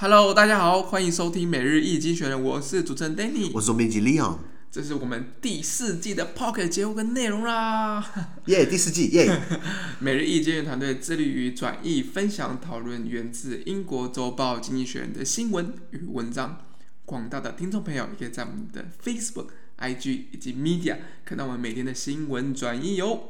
Hello，大家好，欢迎收听每日一经济学人，我是主持人 Danny，我是总编辑 Leon，这是我们第四季的 Pocket 节目跟内容啦，耶，yeah, 第四季耶，yeah. 每日一经济学人团队致力于转译、分享、讨论源自英国周报《经济学人》的新闻与文章，广大的听众朋友也可以在我们的 Facebook、IG 以及 Media 看到我们每天的新闻转译哟。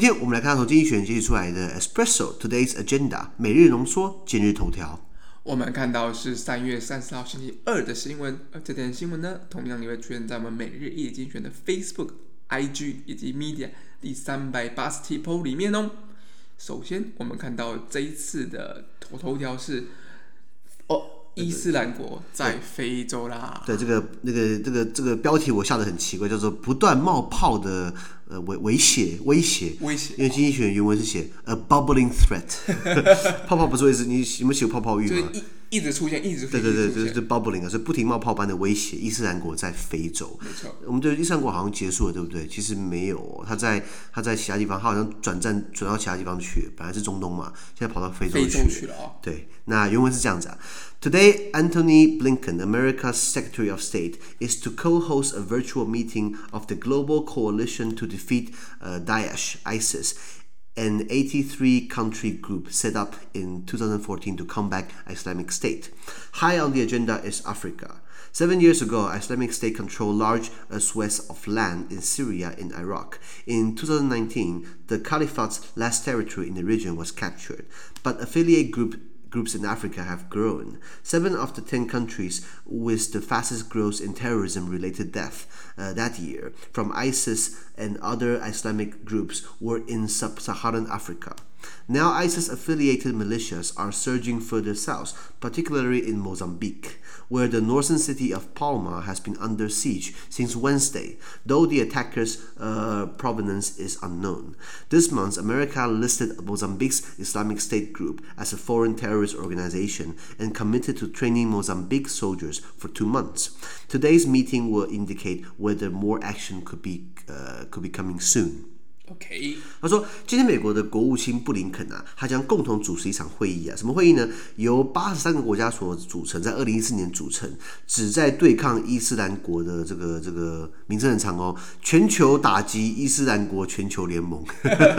今天我们来看从经济学人截取出来的 Espresso Today's Agenda 每日浓缩今日头条。我们看到是三月三十号星期二的新闻，而这条新闻呢，同样也会出现在我们每日一经济学人的 Facebook、IG 以及 Media 第三百八十题 po 里面哦。首先，我们看到这一次的头头条是哦。伊斯兰国在非洲啦。对，这个那个这个这个标题我下的很奇怪，叫做不断冒泡的呃威威胁威胁威胁。因为经济学原文是写 a bubbling threat，泡泡不是意思，你有没有写过泡泡浴吗？就一一直出现，一直对对对，就是 bubbling 啊，是不停冒泡般的威胁。伊斯兰国在非洲，没错。我们对伊斯兰国好像结束了，对不对？其实没有、哦，他在他在其他地方，他好像转战转到其他地方去，本来是中东嘛，现在跑到非洲去了。对，那原文是这样子啊。Today, Anthony Blinken, America's Secretary of State, is to co-host a virtual meeting of the Global Coalition to Defeat uh, Daesh (ISIS), an 83-country group set up in 2014 to combat Islamic State. High on the agenda is Africa. Seven years ago, Islamic State controlled large swaths of land in Syria and Iraq. In 2019, the Caliphate's last territory in the region was captured, but affiliate group groups in Africa have grown. Seven of the ten countries with the fastest growth in terrorism related death uh, that year from ISIS and other Islamic groups were in sub Saharan Africa. Now, ISIS affiliated militias are surging further south, particularly in Mozambique, where the northern city of Palma has been under siege since Wednesday, though the attackers' uh, provenance is unknown. This month, America listed Mozambique's Islamic State group as a foreign terrorist organization and committed to training Mozambique soldiers for two months. Today's meeting will indicate whether more action could be, uh, could be coming soon. OK，他说，今天美国的国务卿布林肯啊，他将共同主持一场会议啊，什么会议呢？由八十三个国家所组成，在二零一四年组成，旨在对抗伊斯兰国的这个这个名称很长哦，全球打击伊斯兰国全球联盟。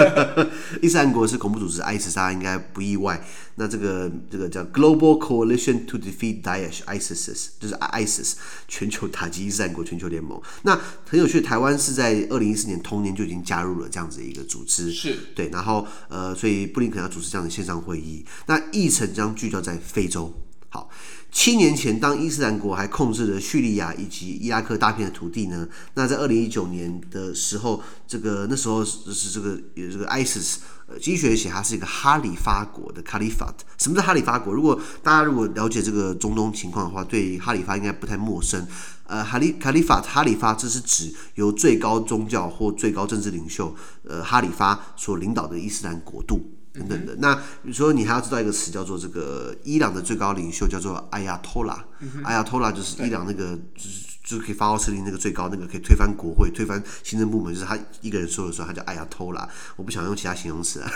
伊斯兰国是恐怖组织，ISIS 大家应该不意外。那这个这个叫 Global Coalition to Defeat Daesh，ISIS 就是 ISIS 全球打击伊斯兰国全球联盟。那很有趣，台湾是在二零一四年同年就已经加入了这样子一个组织，是对。然后呃，所以布林肯要主持这样的线上会议。那议程将聚焦在非洲。好，七年前，当伊斯兰国还控制了叙利亚以及伊拉克大片的土地呢，那在二零一九年的时候，这个那时候是这个有这个 ISIS，呃，经济学写它是一个哈里发国的 Caliphate。什么是哈里发国？如果大家如果了解这个中东情况的话，对哈里发应该不太陌生。呃，哈里卡里法哈里发，这是指由最高宗教或最高政治领袖，呃，哈里发所领导的伊斯兰国度。等等的，那比如说你还要知道一个词叫做这个伊朗的最高领袖叫做艾亚托拉，艾亚托拉就是伊朗那个就是就可以发号施令那个最高那个可以推翻国会、推翻行政部门，就是他一个人说了算，他叫艾亚托拉。我不想用其他形容词啊，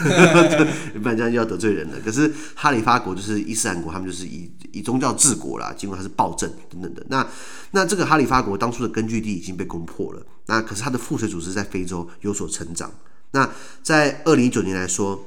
不然这样就要得罪人了。可是哈里发国就是伊斯兰国，他们就是以以宗教治国啦，尽管他是暴政等等的。那那这个哈里发国当初的根据地已经被攻破了，那可是他的附随组织在非洲有所成长。那在二零一九年来说。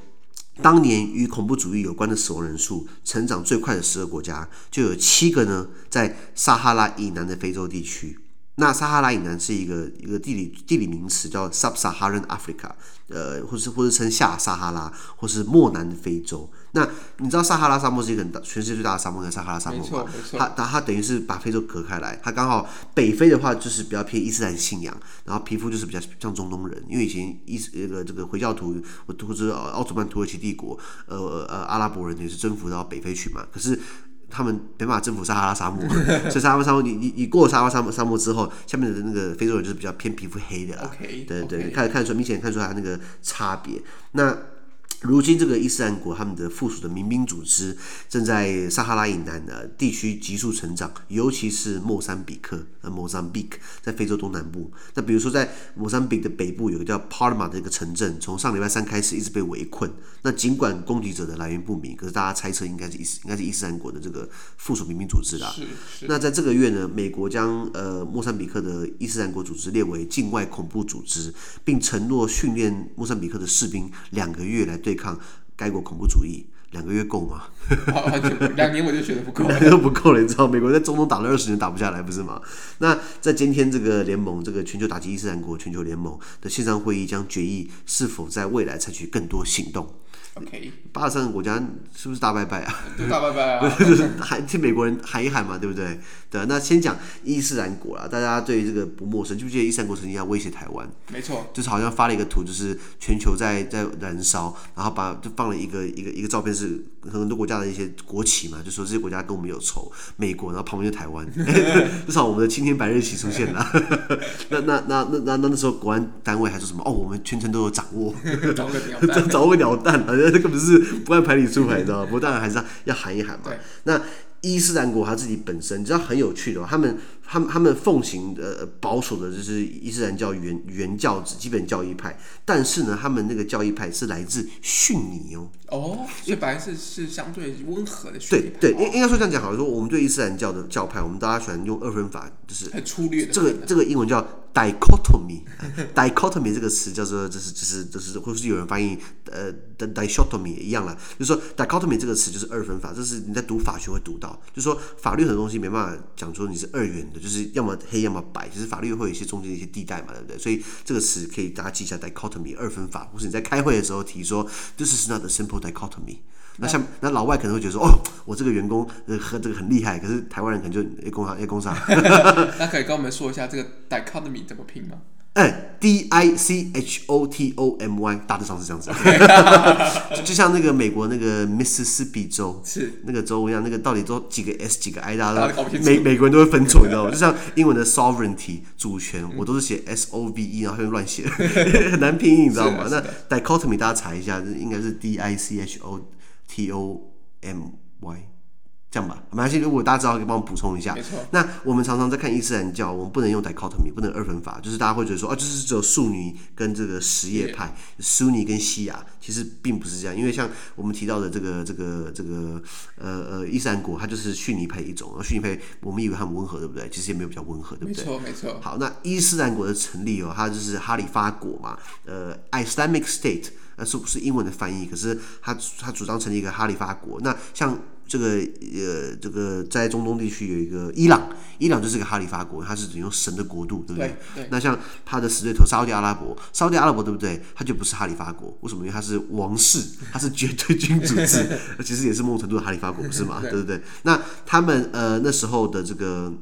当年与恐怖主义有关的死亡人数成长最快的十个国家，就有七个呢，在撒哈拉以南的非洲地区。那撒哈拉以南是一个一个地理地理名词，叫 Sub-Saharan Africa，呃，或是或是称下撒哈拉，或是漠南的非洲。那你知道撒哈拉沙漠是一个很大，全世界最大的沙漠，叫撒哈拉沙漠吗？它它它等于是把非洲隔开来，它刚好北非的话就是比较偏伊斯兰信仰，然后皮肤就是比较像中东人，因为以前伊斯那个这个回教徒我或者奥斯曼土耳其帝国，呃呃阿拉伯人也是征服到北非去嘛，可是。他们没办法征服撒哈拉沙漠，所以撒哈拉沙漠，你你你过了撒哈拉沙漠沙漠之后，下面的那个非洲人就是比较偏皮肤黑的啦。Okay, 对对.看看出明显看出来他那个差别。那如今，这个伊斯兰国他们的附属的民兵组织正在撒哈拉以南的地区急速成长，尤其是莫桑比克，呃，莫桑比克在非洲东南部。那比如说，在莫桑比克的北部有个叫帕尔马的一个城镇，从上礼拜三开始一直被围困。那尽管攻击者的来源不明，可是大家猜测应该是伊斯应该是伊斯兰国的这个附属民兵组织啦。那在这个月呢，美国将呃莫桑比克的伊斯兰国组织列为境外恐怖组织，并承诺训练莫桑比克的士兵两个月来。对抗该国恐怖主义，两个月够吗？两年我就觉得不够，两年都不够了。你知道，美国在中东打了二十年打不下来，不是吗？那在今天这个联盟，这个全球打击伊斯兰国全球联盟的线上会议将决议是否在未来采取更多行动。OK，八十三个国家是不是大拜拜啊？大拜拜啊！就是喊替美国人喊一喊嘛，对不对？对，那先讲伊斯兰国啦，大家对这个不陌生，记不记得伊斯兰国曾经要威胁台湾？没错，就是好像发了一个图，就是全球在在燃烧，然后把就放了一个一个一个照片，是很多国家的一些国旗嘛，就说这些国家跟我们有仇，美国，然后旁边就台湾，至少我们的青天白日旗出现了。那那那那那那时候国安单位还说什么？哦，我们全程都有掌握，掌握个鸟蛋，掌握个鸟蛋这根本是不按牌理出牌，你知道吗？不过当然还是要要喊一喊嘛。那伊斯兰国他自己本身，你知道很有趣的，他们他们他们奉行的保守的就是伊斯兰教原原教旨基本教义派，但是呢，他们那个教义派是来自逊尼哦。哦，所以本来是是相对温和的。对对，应应该说这样讲好了，说我们对伊斯兰教的教派，我们大家喜欢用二分法，就是很粗略的。这个这个英文叫 dichotomy，dichotomy 这个词叫做就是就是就是，或是有人翻译呃的 dichotomy 一样啦，就是说 dichotomy 这个词就是二分法，这是你在读法学会读到，就是说法律很多东西没办法讲说你是二元的，就是要么黑要么白，其实法律会有一些中间的一些地带嘛，对不对？所以这个词可以大家记一下 dichotomy 二分法，或是你在开会的时候提说 this is not a simple dichotomy。那像那老外可能会觉得说，哦，我这个员工呃和这个很厉害，可是台湾人可能就 A 工厂 A 工厂。那可以跟我们说一下这个 dichotomy 怎么拼吗？哎，D I C H O T O M Y，大致上是这样子。就就像那个美国那个 Mississippi 州是那个州一样，那个到底都几个 S 几个 I，大家都美美国人都会分错，你知道吗？就像英文的 sovereignty 主权，我都是写 S O V E，然后就乱写，很难拼音，你知道吗？那 dichotomy 大家查一下，应该是 D I C H O。T O M Y，这样吧，没关系。如果大家知道，可以帮我补充一下。没错。那我们常常在看伊斯兰教，我们不能用 dichotomy，不能二分法，就是大家会觉得说，啊，就是只有逊尼跟这个什叶派，Sunni 跟西亚，其实并不是这样。因为像我们提到的这个这个这个呃呃伊斯兰国，它就是逊尼派一种。而逊尼派，我们以为很温和，对不对？其实也没有比较温和，对不对？没错，没错。好，那伊斯兰国的成立哦，它就是哈里发国嘛，呃，Islamic State。那是不是英文的翻译？可是他他主张成立一个哈里发国。那像这个呃，这个在中东地区有一个伊朗，伊朗就是个哈里发国，它是指用神的国度，对不对？对对，那像他的死对头沙乌地阿拉伯，沙乌地阿拉伯对不对？他就不是哈里发国，为什么？因为他是王室，他是绝对君主制，其实也是某种程度的哈里发国，不是吗？对不对，对？那他们呃那时候的这个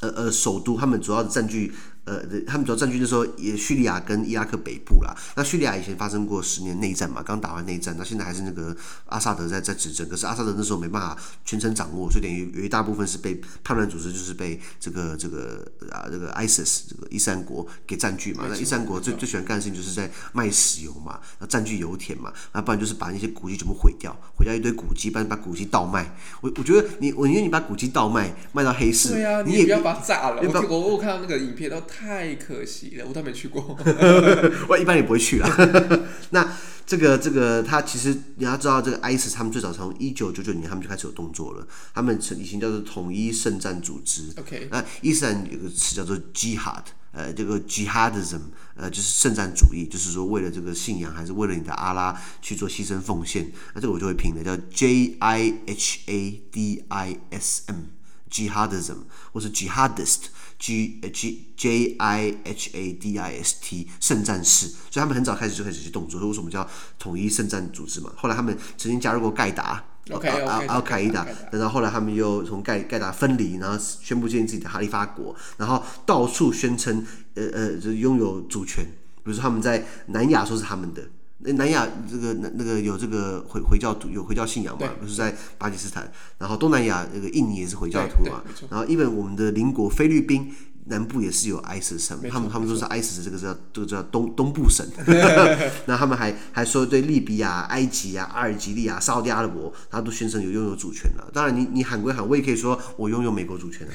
呃呃首都，他们主要的占据。呃，他们主要占据就是说，也叙利亚跟伊拉克北部啦。那叙利亚以前发生过十年内战嘛，刚打完内战，那现在还是那个阿萨德在在执政。可是阿萨德那时候没办法全程掌握，所以等于有一大部分是被叛乱组织，就是被这个这个啊这个 ISIS 这个伊斯兰国给占据嘛。那伊斯兰国最最喜欢干的事情就是在卖石油嘛，那占据油田嘛，那不然就是把那些古迹全部毁掉，毁掉一堆古迹，不然把古迹倒卖。我我觉得你我宁愿你把古迹倒卖，卖到黑市，对呀、啊，你也不要把它炸了。我我我看到那个影片都。太可惜了，我都没去过。我一般也不会去啦。那这个这个，他其实你要知道，这个 ISIS 他们最早从一九九九年他们就开始有动作了。他们曾以前叫做统一圣战组织。OK，那伊斯兰有个词叫做 Jihad，呃，这个 Jihadism，呃，就是圣战主义，就是说为了这个信仰，还是为了你的阿拉去做牺牲奉献。那这个我就会拼的，叫 J I H A D I S M，Jihadism，或是 Jihadist。G G J I H A D I S T 圣战士，所以他们很早开始就开始去动作。所以为什么叫统一圣战组织嘛？后来他们曾经加入过盖达，OK OK，al Qaeda，然后后来他们又从盖盖达分离，然后宣布建立自己的哈利发国，然后到处宣称呃呃，就拥有主权。比如说他们在南亚说是他们的。南亚这个那那个有这个回回教徒有回教信仰嘛，不是在巴基斯坦，然后东南亚那个印尼也是回教徒嘛，然后 even 我们的邻国菲律宾。南部也是有 ISIS，他们他们说是 ISIS，这个叫这个叫东东部省。那他们还还说对利比亚、埃及啊、阿尔及利亚、沙乌地阿拉伯，他都宣称有拥有主权了。当然你，你你喊归喊，我也可以说我拥有美国主权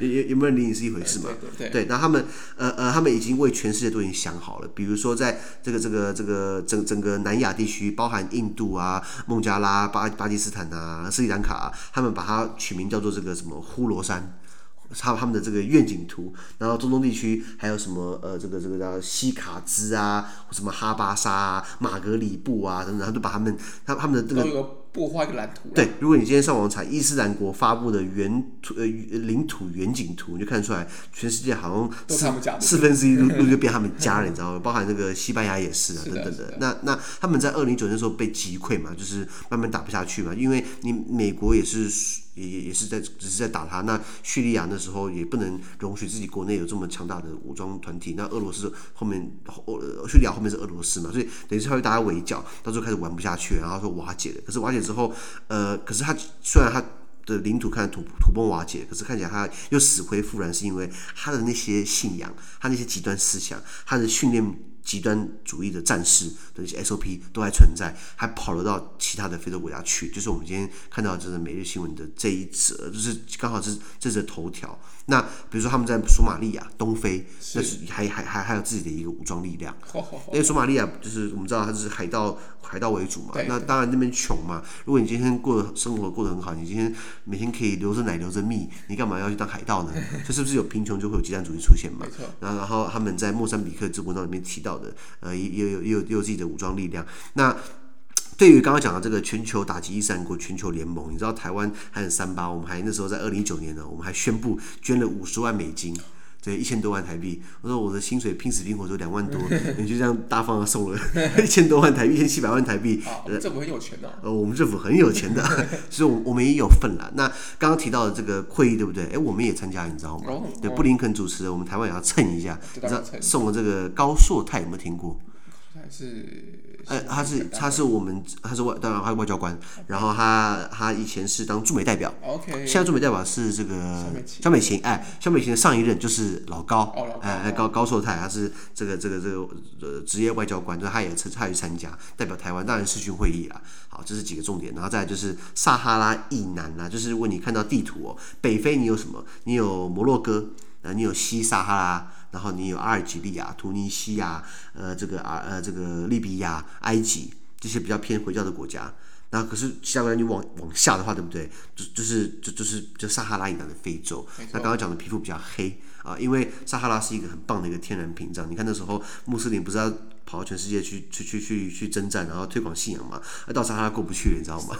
有 有没有理你是一回事嘛？对，那他们呃呃，他们已经为全世界都已经想好了。比如说，在这个这个这个整整个南亚地区，包含印度啊、孟加拉、巴巴基斯坦啊、斯里兰卡啊，他们把它取名叫做这个什么呼罗珊。他他们的这个愿景图，然后中东地区还有什么呃，这个这个叫西卡兹啊，或什么哈巴沙啊、马格里布啊等等，然后都把他们他他们的这个。不画一个蓝图。对，如果你今天上网查伊斯兰国发布的原土呃领土远景图，你就看出来，全世界好像四四分之一都 都就变他们家了，你知道吗？包含这个西班牙也是啊，等等的。的那那他们在二零一九年的时候被击溃嘛，就是慢慢打不下去嘛，因为你美国也是也也也是在只是在打他。那叙利亚那时候也不能容许自己国内有这么强大的武装团体。那俄罗斯后面呃叙利亚后面是俄罗斯嘛，所以等于是他会大家围剿，到时候开始玩不下去，然后说瓦解了。可是瓦解。之后，呃，可是他虽然他的领土看土土崩瓦解，可是看起来他又死灰复燃，是因为他的那些信仰，他那些极端思想，他的训练。极端主义的战士的一些 SOP 都还存在，还跑了到其他的非洲国家去。就是我们今天看到这是每日新闻的这一则，就是刚好是这则头条。那比如说他们在索马利亚东非，那是还还还还有自己的一个武装力量。因为索马利亚就是我们知道它是海盗海盗为主嘛，那当然那边穷嘛。如果你今天过得生活过得很好，你今天每天可以留着奶留着蜜，你干嘛要去当海盗呢？这是不是有贫穷就会有极端主义出现嘛？然然后他们在莫桑比克这文章里面提到。的呃，也有也有也有自己的武装力量。那对于刚刚讲到这个全球打击伊斯兰国全球联盟，你知道台湾还有三八，我们还那时候在二零一九年呢，我们还宣布捐了五十万美金，对，一千多万台币。我说我的薪水拼死拼活就两万多，你就这样大方的送了 一千多万台币，一千七百万台币。政府很有钱的。呃，我们政府很有钱的，所以我我们也有份了。那刚刚提到的这个会议，对不对？哎，我们也参加，你知道吗？哦、对，布林肯主持的，我们台湾也要蹭一下。你知道送了这个高硕泰，有没有听过？是，呃，他是他是我们他是外当然他是外交官，然后他他以前是当驻美代表，OK，现在驻美代表是这个肖美琴，哎，肖美琴的上一任就是老高，哎，高高寿泰，他是这个这个这个呃职业外交官，就他也参他也参加代表台湾，当然视讯会议啦，好，这是几个重点，然后再就是撒哈拉以南啦，就是如果你看到地图哦，北非你有什么？你有摩洛哥，呃，你有西撒哈拉。然后你有阿尔及利亚、突尼西亚，呃，这个啊，呃，这个利比亚、埃及这些比较偏回教的国家。那可是相当于你往往下的话，对不对？就就是就就是就撒哈拉以南的非洲。那刚刚讲的皮肤比较黑啊，因为撒哈拉是一个很棒的一个天然屏障。你看那时候穆斯林不是要跑到全世界去去去去去征战，然后推广信仰嘛？那到撒哈拉过不去了，你知道吗？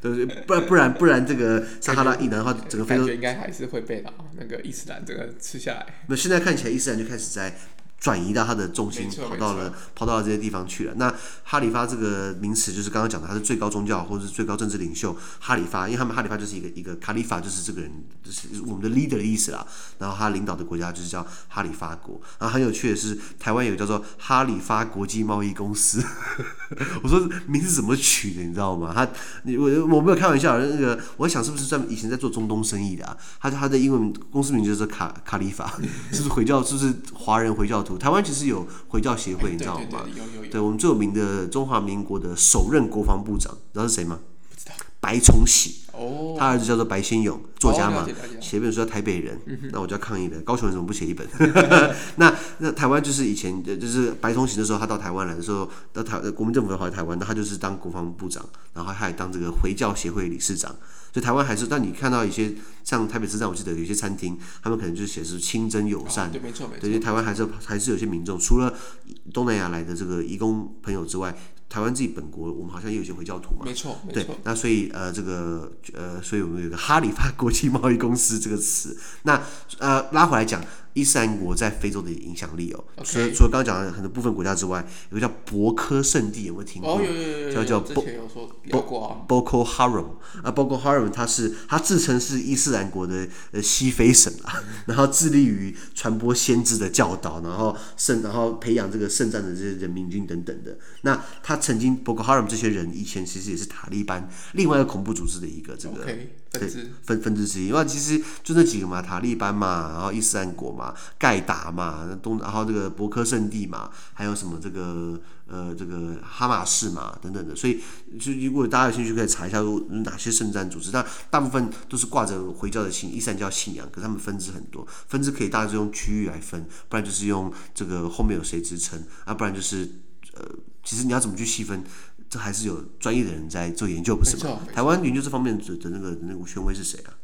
对 不对？不然不然不然，这个撒哈拉以南的话，整个非洲应该还是会被那个伊斯兰这个吃下来。那现在看起来，伊斯兰就开始在。转移到他的重心，跑到了跑到了这些地方去了。那哈里发这个名词就是刚刚讲的，他是最高宗教或者是最高政治领袖哈里发，因为他们哈里发就是一个一个卡里法，就是这个人就是我们的 leader 的意思啦。然后他领导的国家就是叫哈里发国。然后很有趣的是，台湾有个叫做哈里发国际贸易公司。我说名字怎么取的，你知道吗？他我我没有开玩笑，那个我想是不是在以前在做中东生意的啊？他他的英文公司名就是卡卡里法，是不是回教？是不是华人回教？台湾其实有回教协会，你知道吗？有有有。对，我们最有名的中华民国的首任国防部长，你知道是谁吗？不知道。白崇禧。哦。他儿子叫做白先勇，作家嘛，写本书叫《台北人》，那我就要抗议了，高雄人怎么不写一本？那那台湾就是以前就是白崇禧的时候，他到台湾来的时候，到台国民政府要跑来台湾，那他就是当国防部长，然后他还当这个回教协会理事长。所以台湾还是，但你看到一些像台北车站，我记得有些餐厅，他们可能就是写是清真友善。对，没错没错。对，台湾还是还是有些民众，除了东南亚来的这个移工朋友之外，台湾自己本国，我们好像也有些回教徒嘛。没错，没错。对，那所以呃，这个呃，所以我们有个哈里发国际贸易公司这个词。那呃，拉回来讲。伊斯兰国在非洲的影响力哦，除了除了刚刚讲的很多部分国家之外，有个叫博科圣地，有没有听过？哦，有有有有，叫叫 Boko Haram 啊，Boko Haram，它是它自称是伊斯兰国的呃西非省啊，然后致力于传播先知的教导，然后圣然后培养这个圣战的这些人民军等等的。那他曾经 Boko Haram 这些人以前其实也是塔利班另外一个恐怖组织的一个这个。Okay. 对，分分支之一，因为其实就那几个嘛，塔利班嘛，然后伊斯兰国嘛，盖达嘛，东，然后这个博科圣地嘛，还有什么这个呃这个哈马士嘛等等的，所以就如果大家有兴趣，可以查一下哪些圣战组织。但大部分都是挂着回教的信，伊斯兰教信仰，可是他们分支很多，分支可以大致用区域来分，不然就是用这个后面有谁支撑，啊，不然就是呃，其实你要怎么去细分？这还是有专业的人在做研究，不是吗？台湾研究这方面的的那个那个权威是谁啊？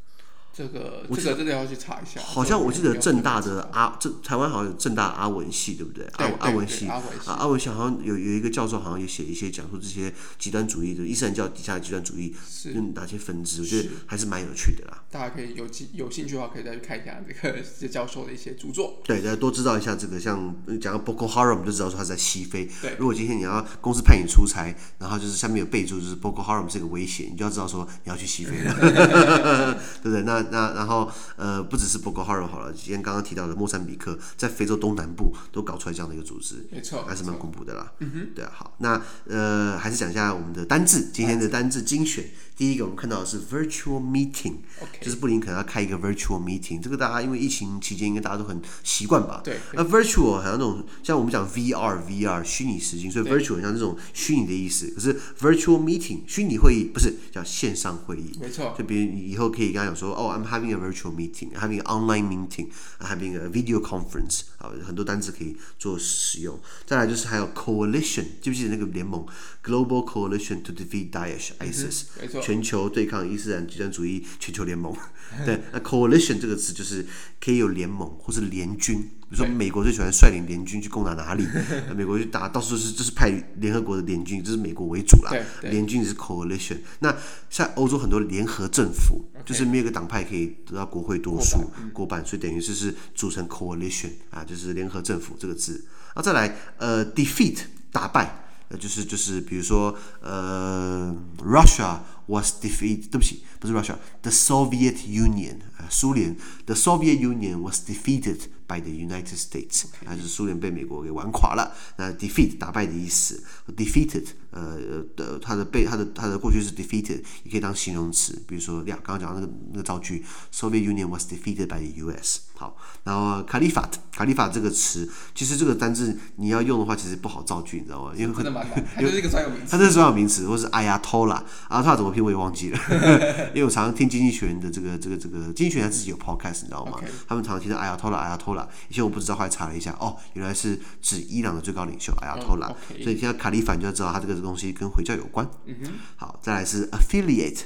这个这个真的要去查一下。好像我记得正大的阿这台湾好像有正大阿文系，对不对？阿阿文系，阿文系好像有有一个教授，好像也写一些讲述这些极端主义的伊斯兰教底下的极端主义是哪些分支，我觉得还是蛮有趣的啦。大家可以有有兴趣的话，可以再去看一下这个这教授的一些著作。对，大家多知道一下这个，像讲到 Boko Haram，就知道说他在西非。对，如果今天你要公司派你出差，然后就是下面有备注，就是 Boko Haram 是一个威胁，你就要知道说你要去西非了，对不对？那那然后呃，不只是 Boko Haram 好了，今天刚刚提到的莫桑比克，在非洲东南部都搞出来这样的一个组织，没错，还是蛮恐怖的啦。嗯哼，对啊，好，那呃，还是讲一下我们的单字，今天的单字精选。第一个我们看到的是 virtual meeting，Okay. 就是布林肯要开一个 virtual meeting，这个大家因为疫情期间应该大家都很习惯吧？对。那 virtual 好像那种像我们讲 VR VR 虚拟实境，所以 virtual 像这种虚拟的意思。可是 virtual meeting 虚拟会议不是叫线上会议？没错。就比如你以后可以跟他讲说，哦，I'm having a virtual meeting，having an online meeting，having a video conference，啊，很多单词可以做使用。再来就是还有 coalition，记不记得那个联盟？Global coalition to defeat Daesh，ISIS。没错。全球对抗伊斯兰极端主义全球联盟，对，那 coalition 这个词就是可以有联盟或是联军，比如说美国最喜欢率领联军去攻打哪里，美国去打到处是，就是派联合国的联军，这是美国为主啦，联军是 coalition。那像欧洲很多联合政府，就是没有一个党派可以得到国会多数过半，所以等于就是组成 coalition 啊，就是联合政府这个字。啊，再来呃 defeat 打败。呃就是就是，比如说，呃，Russia was defeated，对不起，不是 Russia，the Soviet Union，呃，苏联，the Soviet Union was defeated by the United States，啊，就是苏联被美国给玩垮了。那 defeat 打败的意思，defeated，呃的它的被它的它的过去是 defeated，也可以当形容词，比如说呀，刚刚讲那个那个造句，Soviet Union was defeated by the U.S. 好，然后 Caliphate，Caliphate 这个词，其实这个单字你要用的话，其实不好造句，你知道吗？因为很它就是一个专有名词，它这是专有名词，或是 Ayatollah，Ayatollah 怎么拼我也忘记了，因为我常常听经济学人的这个这个这个经济学人自己有 podcast，你知道吗.他们常常提到 Ayatollah，Ayatollah，以前我不知道，后来查了一下，哦，原来是指伊朗的最高领袖 Ayatollah，、oh, okay. 所以听到 Caliphate 就要知道他这个东西跟回教有关。嗯哼，好，再来是 Affiliate，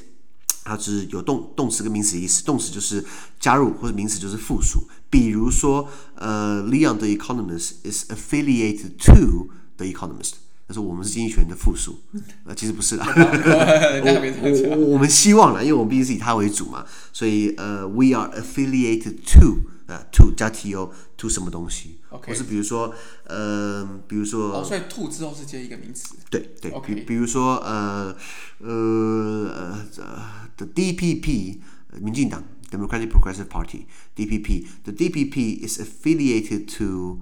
它是有动动词跟名词意思，动词就是加入，或者名词就是附属。比如说，呃，Leon the Economist is affiliated to the Economist。他说我们是经济学人的附属，呃，其实不是啦。我我我们希望啦，因为我们毕竟是以他为主嘛，所以呃，we are affiliated to 呃，to 加 to to 什么东西？或是比如说呃，比如说哦，所以 to 之后是接一个名词。对对，比比如说呃呃呃，the DPP 民进党 Democratic Progressive Party DPP，the DPP is affiliated to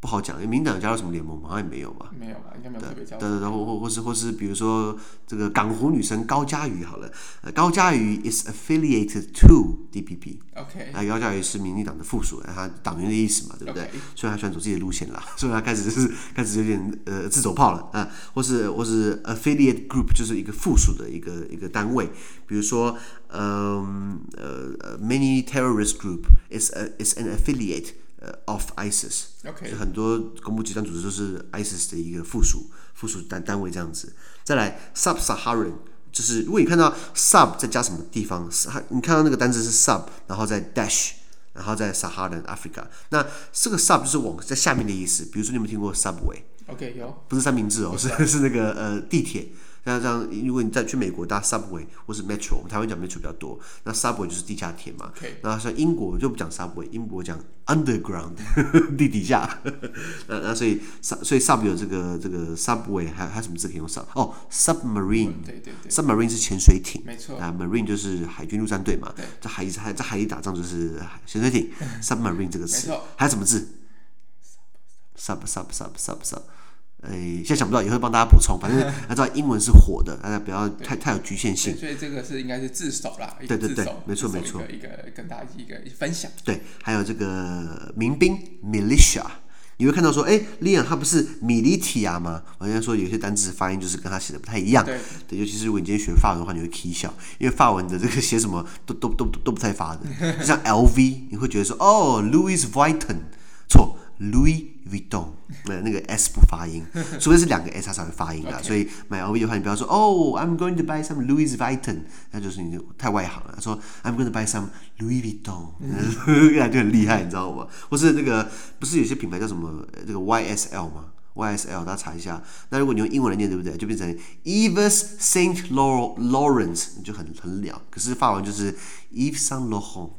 不好讲，因为民党加入什么联盟好像也没有吧？没有吧，应该没有特别加入。对对对，或或或是或是，比如说这个港湖女神高嘉瑜好了，呃高嘉瑜 is affiliated to DPP。OK。啊，高嘉瑜是民进党的附属，他党员的意思嘛，对不对？所以他喜欢走自己的路线了，所以他开始就是开始有点呃自走炮了啊，或是或是 affiliate group 就是一个附属的一个一个单位，比如说嗯呃 many terrorist group is a is an affiliate。呃，of ISIS，OK，很多恐怖极端组织都是 ISIS 的一个附属附属单单位这样子。再来，Sub-Saharan，就是如果你看到 sub 再加什么地方，你看到那个单词是 sub，然后再 dash，然后再 Saharan Africa，那这个 sub 就是往在下面的意思。比如说你有没有听过 Subway？OK，有，不是三明治哦，是是那个呃地铁。像这样，如果你再去美国搭 subway 或是 metro，我们台湾讲 metro 比较多，那 subway 就是地下铁嘛。那像英国就不讲 subway，英国讲 underground 地底下。那那所以所以 sub 有这个这个 subway，还还有什么字可以用 sub？哦，submarine，对对对，submarine 是潜水艇，没错。啊，marine 就是海军陆战队嘛，在海在在海里打仗就是潜水艇，submarine 这个词。还有什么字？sub sub sub sub sub。哎，现在想不到，也会帮大家补充。反正 大家知道英文是火的，大家不要太太有局限性。所以这个是应该是自首啦。对对对，没错没错。一个跟大家一个分享。对，还有这个民兵 militia，你会看到说，哎，Leon 他不是 militia 吗？我应该说有些单词发音就是跟他写的不太一样。对，对，尤其是如果你今天学法文的话，你会 k 笑，因为法文的这个写什么都都都都不太发的。就 像 LV，你会觉得说，哦，Louis Vuitton，错，Louis Vuitton。那那个 S 不发音，除非是两个 S 它才会发音的。所以买 LV 的话，你不要说哦、oh,，I'm going to buy some Louis Vuitton，那就是你太外行了。说 I'm going to buy some Louis Vuitton，那就很厉害，你知道吗？或是那个不是有些品牌叫什么这个 YSL 吗？YSL 大家查一下。那如果你用英文来念，对不对？就变成 Yves Saint Laurent，你就很很了。可是法文就是 Yves Saint Laurent。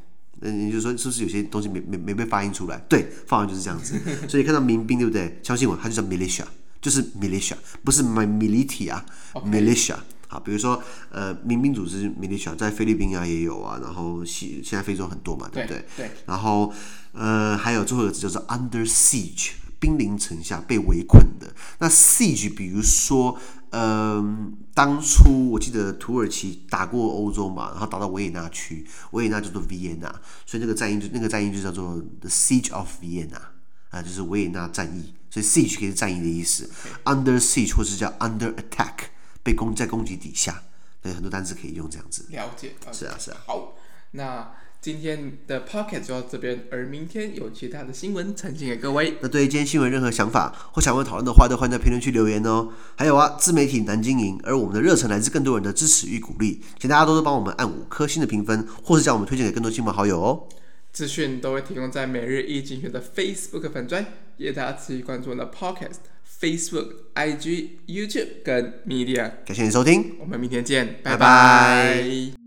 嗯，你就说是不是有些东西没没没被发音出来？对，发完就是这样子。所以看到民兵对不对？相信我，它就叫 militia，就是 militia，不是 my militia，militia。好，比如说呃，民兵组织 militia 在菲律宾啊也有啊，然后西现在非洲很多嘛，对不对？对。对然后呃，还有最后一个字叫做 under siege。兵临城下，被围困的那 siege，比如说，嗯、呃，当初我记得土耳其打过欧洲嘛，然后打到维也纳区，维也纳叫做 Vienna，所以那个战役就那个战役就叫做 the siege of Vienna，啊，就是维也纳战役，所以 siege 可以是战役的意思，under siege 或是叫 under attack，被攻在攻击底下，对，很多单词可以用这样子。了解，是啊，是啊。好，那。今天的 Pocket 就到这边，而明天有其他的新闻呈现给各位。那对于今天新闻任何想法或想问讨论的话，都欢迎在评论区留言哦。还有啊，自媒体难经营，而我们的热忱来自更多人的支持与鼓励，请大家多多帮我们按五颗星的评分，或是将我们推荐给更多亲朋好友哦。资讯都会提供在每日一精选的 Facebook 粉专，也大家持续关注我们的 Podcast、Facebook、IG、YouTube 跟 Media。感谢你收听，我们明天见，拜拜。拜拜。